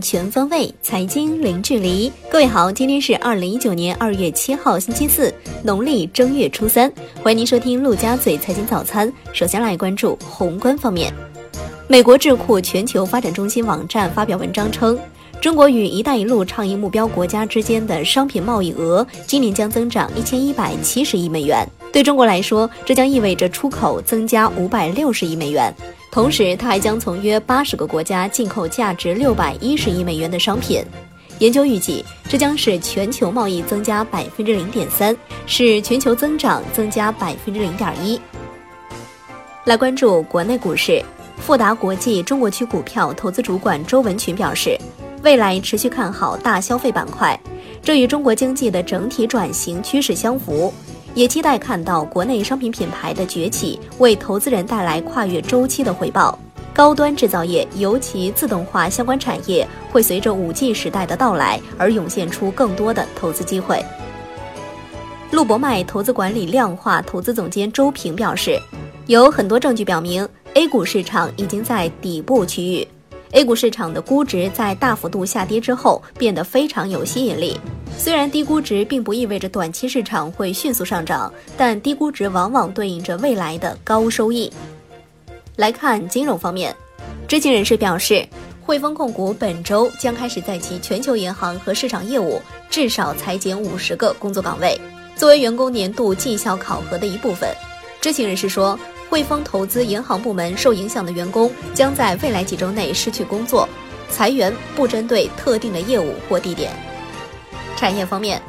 全方位，财经零距离。各位好，今天是二零一九年二月七号，星期四，农历正月初三。欢迎您收听陆家嘴财经早餐。首先来关注宏观方面，美国智库全球发展中心网站发表文章称。中国与“一带一路”倡议目标国家之间的商品贸易额今年将增长一千一百七十亿美元。对中国来说，这将意味着出口增加五百六十亿美元。同时，它还将从约八十个国家进口价值六百一十亿美元的商品。研究预计，这将使全球贸易增加百分之零点三，使全球增长增加百分之零点一。来关注国内股市，富达国际中国区股票投资主管周文群表示。未来持续看好大消费板块，这与中国经济的整体转型趋势相符，也期待看到国内商品品牌的崛起，为投资人带来跨越周期的回报。高端制造业，尤其自动化相关产业，会随着五 G 时代的到来而涌现出更多的投资机会。陆博迈投资管理量化投资总监周平表示，有很多证据表明，A 股市场已经在底部区域。A 股市场的估值在大幅度下跌之后变得非常有吸引力。虽然低估值并不意味着短期市场会迅速上涨，但低估值往往对应着未来的高收益。来看金融方面，知情人士表示，汇丰控股本周将开始在其全球银行和市场业务至少裁减五十个工作岗位，作为员工年度绩效考核的一部分。知情人士说。汇丰投资银行部门受影响的员工将在未来几周内失去工作，裁员不针对特定的业务或地点。产业方面，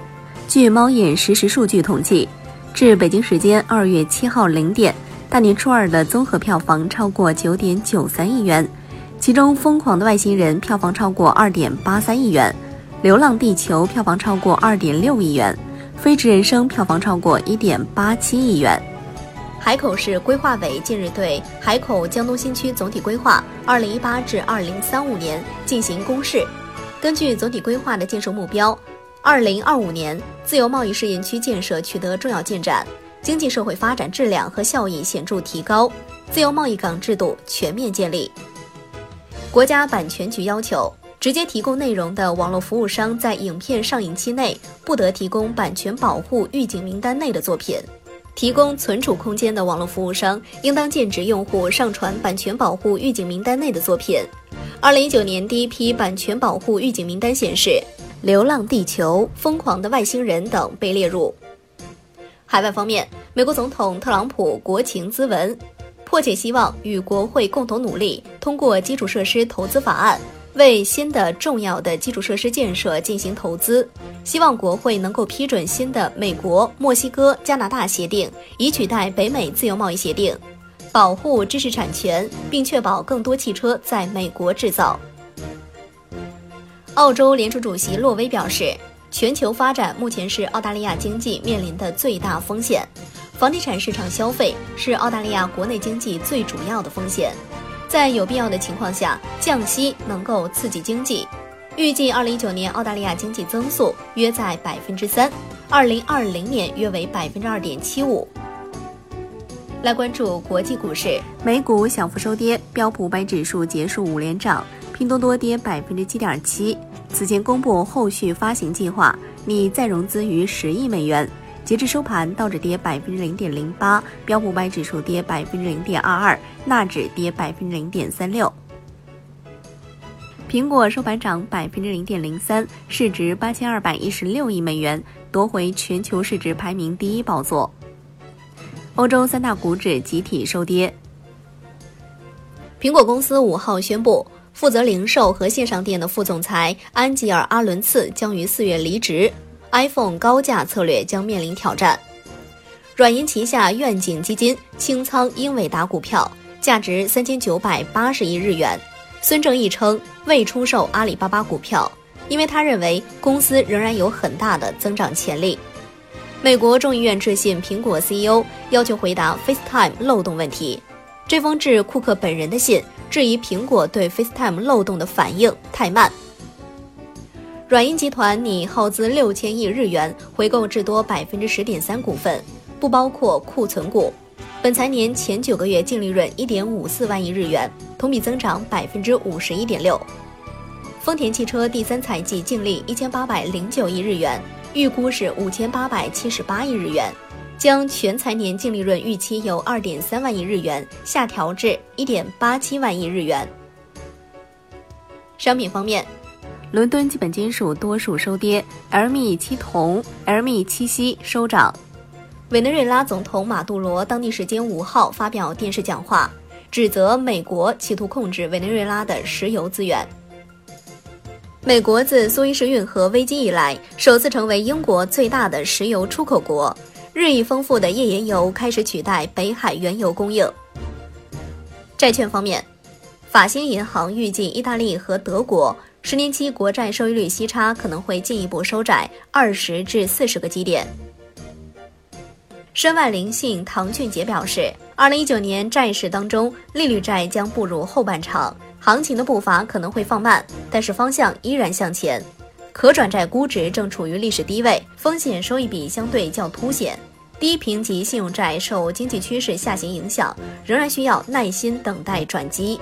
据猫眼实时数据统计，至北京时间二月七号零点，大年初二的综合票房超过九点九三亿元，其中《疯狂的外星人》票房超过二点八三亿元，《流浪地球》票房超过二点六亿元，《飞驰人生》票房超过一点八七亿元。海口市规划委近日对海口江东新区总体规划（二零一八至二零三五年）进行公示。根据总体规划的建设目标，二零二五年自由贸易试验区建设取得重要进展，经济社会发展质量和效益显著提高，自由贸易港制度全面建立。国家版权局要求，直接提供内容的网络服务商在影片上映期内不得提供版权保护预警名单内的作品。提供存储空间的网络服务商应当禁止用户上传版权保护预警名单内的作品。二零一九年第一批版权保护预警名单显示，《流浪地球》《疯狂的外星人》等被列入。海外方面，美国总统特朗普国情咨文，迫切希望与国会共同努力，通过基础设施投资法案。为新的重要的基础设施建设进行投资，希望国会能够批准新的美国、墨西哥、加拿大协定，以取代北美自由贸易协定，保护知识产权，并确保更多汽车在美国制造。澳洲联储主席洛威表示，全球发展目前是澳大利亚经济面临的最大风险，房地产市场消费是澳大利亚国内经济最主要的风险。在有必要的情况下，降息能够刺激经济。预计二零一九年澳大利亚经济增速约在百分之三，二零二零年约为百分之二点七五。来关注国际股市，美股小幅收跌，标普五百指数结束五连涨，拼多多跌百分之七点七。此前公布后续发行计划，拟再融资逾十亿美元。截至收盘，道指跌百分之零点零八，标普五百指数跌百分之零点二二，纳指跌百分之零点三六。苹果收盘涨百分之零点零三，市值八千二百一十六亿美元，夺回全球市值排名第一宝座。欧洲三大股指集体收跌。苹果公司五号宣布，负责零售和线上店的副总裁安吉尔·阿伦茨将于四月离职。iPhone 高价策略将面临挑战。软银旗下愿景基金清仓英伟达股票，价值三千九百八十亿日元。孙正义称未出售阿里巴巴股票，因为他认为公司仍然有很大的增长潜力。美国众议院致信苹果 CEO，要求回答 FaceTime 漏洞问题。这封致库克本人的信质疑苹果对 FaceTime 漏洞的反应太慢。软银集团拟耗资六千亿日元回购至多百分之十点三股份，不包括库存股。本财年前九个月净利润一点五四万亿日元，同比增长百分之五十一点六。丰田汽车第三财季净利一千八百零九亿日元，预估是五千八百七十八亿日元，将全财年净利润预期由二点三万亿日元下调至一点八七万亿日元。商品方面，伦敦基本金属多数收跌，LME 七铜、LME 七锡收涨。委内瑞拉总统马杜罗当地时间五号发表电视讲话，指责美国企图控制委内瑞拉的石油资源。美国自苏伊士运河危机以来，首次成为英国最大的石油出口国。日益丰富的页岩油开始取代北海原油供应。债券方面，法兴银行预计意大利和德国十年期国债收益率息差可能会进一步收窄二十至四十个基点。申万灵信唐俊杰表示，二零一九年债市当中，利率债将步入后半场。行情的步伐可能会放慢，但是方向依然向前。可转债估值正处于历史低位，风险收益比相对较凸显。低评级信用债受经济趋势下行影响，仍然需要耐心等待转机。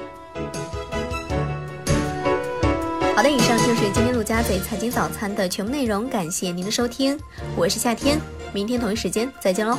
好的，以上就是今天陆家嘴财经早餐的全部内容，感谢您的收听，我是夏天，明天同一时间再见喽。